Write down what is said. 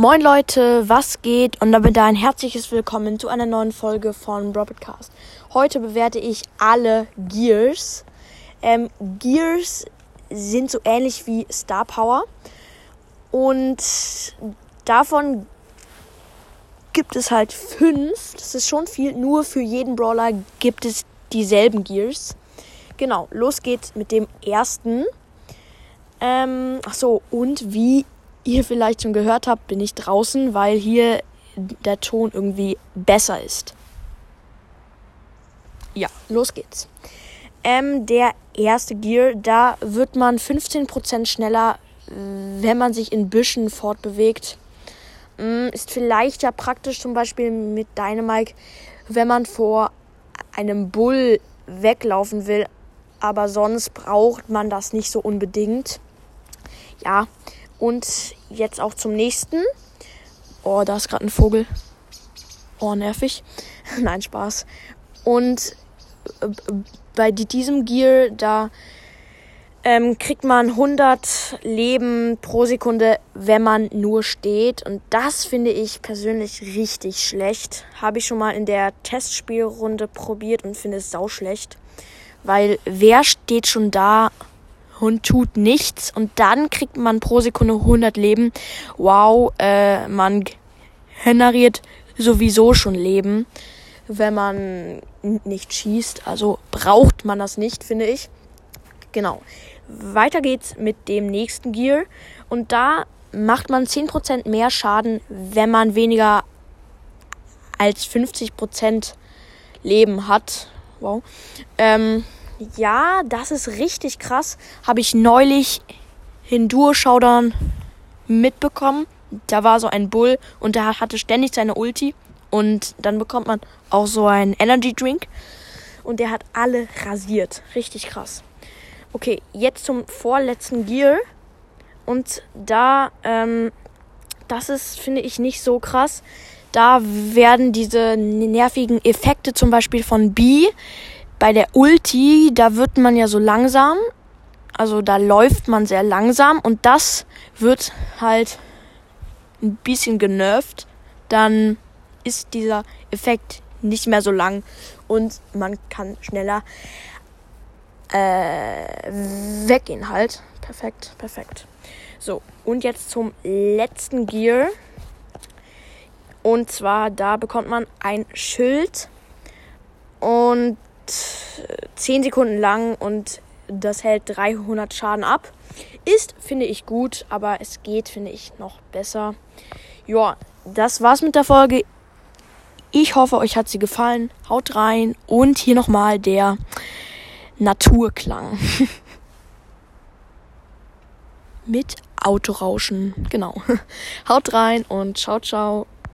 Moin Leute, was geht? Und damit ein herzliches Willkommen zu einer neuen Folge von Broadcast. Heute bewerte ich alle Gears. Ähm, Gears sind so ähnlich wie Star Power. Und davon gibt es halt fünf. Das ist schon viel. Nur für jeden Brawler gibt es dieselben Gears. Genau, los geht's mit dem ersten. Ähm, ach so, und wie ihr vielleicht schon gehört habt, bin ich draußen, weil hier der Ton irgendwie besser ist. Ja, los geht's. Ähm, der erste Gear, da wird man 15% schneller, wenn man sich in Büschen fortbewegt. Mm, ist vielleicht ja praktisch zum Beispiel mit Dynamike, wenn man vor einem Bull weglaufen will, aber sonst braucht man das nicht so unbedingt. Ja, und jetzt auch zum nächsten. Oh, da ist gerade ein Vogel. Oh, nervig. Nein, Spaß. Und äh, bei diesem Gear, da ähm, kriegt man 100 Leben pro Sekunde, wenn man nur steht. Und das finde ich persönlich richtig schlecht. Habe ich schon mal in der Testspielrunde probiert und finde es sau schlecht. Weil wer steht schon da und tut nichts und dann kriegt man pro Sekunde 100 Leben. Wow, äh, man generiert sowieso schon Leben, wenn man nicht schießt. Also braucht man das nicht, finde ich. Genau. Weiter geht's mit dem nächsten Gear und da macht man 10% mehr Schaden, wenn man weniger als 50% Leben hat. Wow. Ähm, ja, das ist richtig krass. Habe ich neulich in Duo-Showdown mitbekommen. Da war so ein Bull und der hatte ständig seine Ulti. Und dann bekommt man auch so einen Energy Drink. Und der hat alle rasiert. Richtig krass. Okay, jetzt zum vorletzten Gear. Und da, ähm, das ist, finde ich, nicht so krass. Da werden diese nervigen Effekte zum Beispiel von B bei der Ulti, da wird man ja so langsam. Also da läuft man sehr langsam und das wird halt ein bisschen genervt. Dann ist dieser Effekt nicht mehr so lang und man kann schneller äh, weggehen halt. Perfekt, perfekt. So, und jetzt zum letzten Gear. Und zwar, da bekommt man ein Schild. Und 10 Sekunden lang und das hält 300 Schaden ab. Ist, finde ich, gut, aber es geht, finde ich, noch besser. Ja, das war's mit der Folge. Ich hoffe, euch hat sie gefallen. Haut rein und hier nochmal der Naturklang. mit Autorauschen. Genau. Haut rein und ciao, ciao.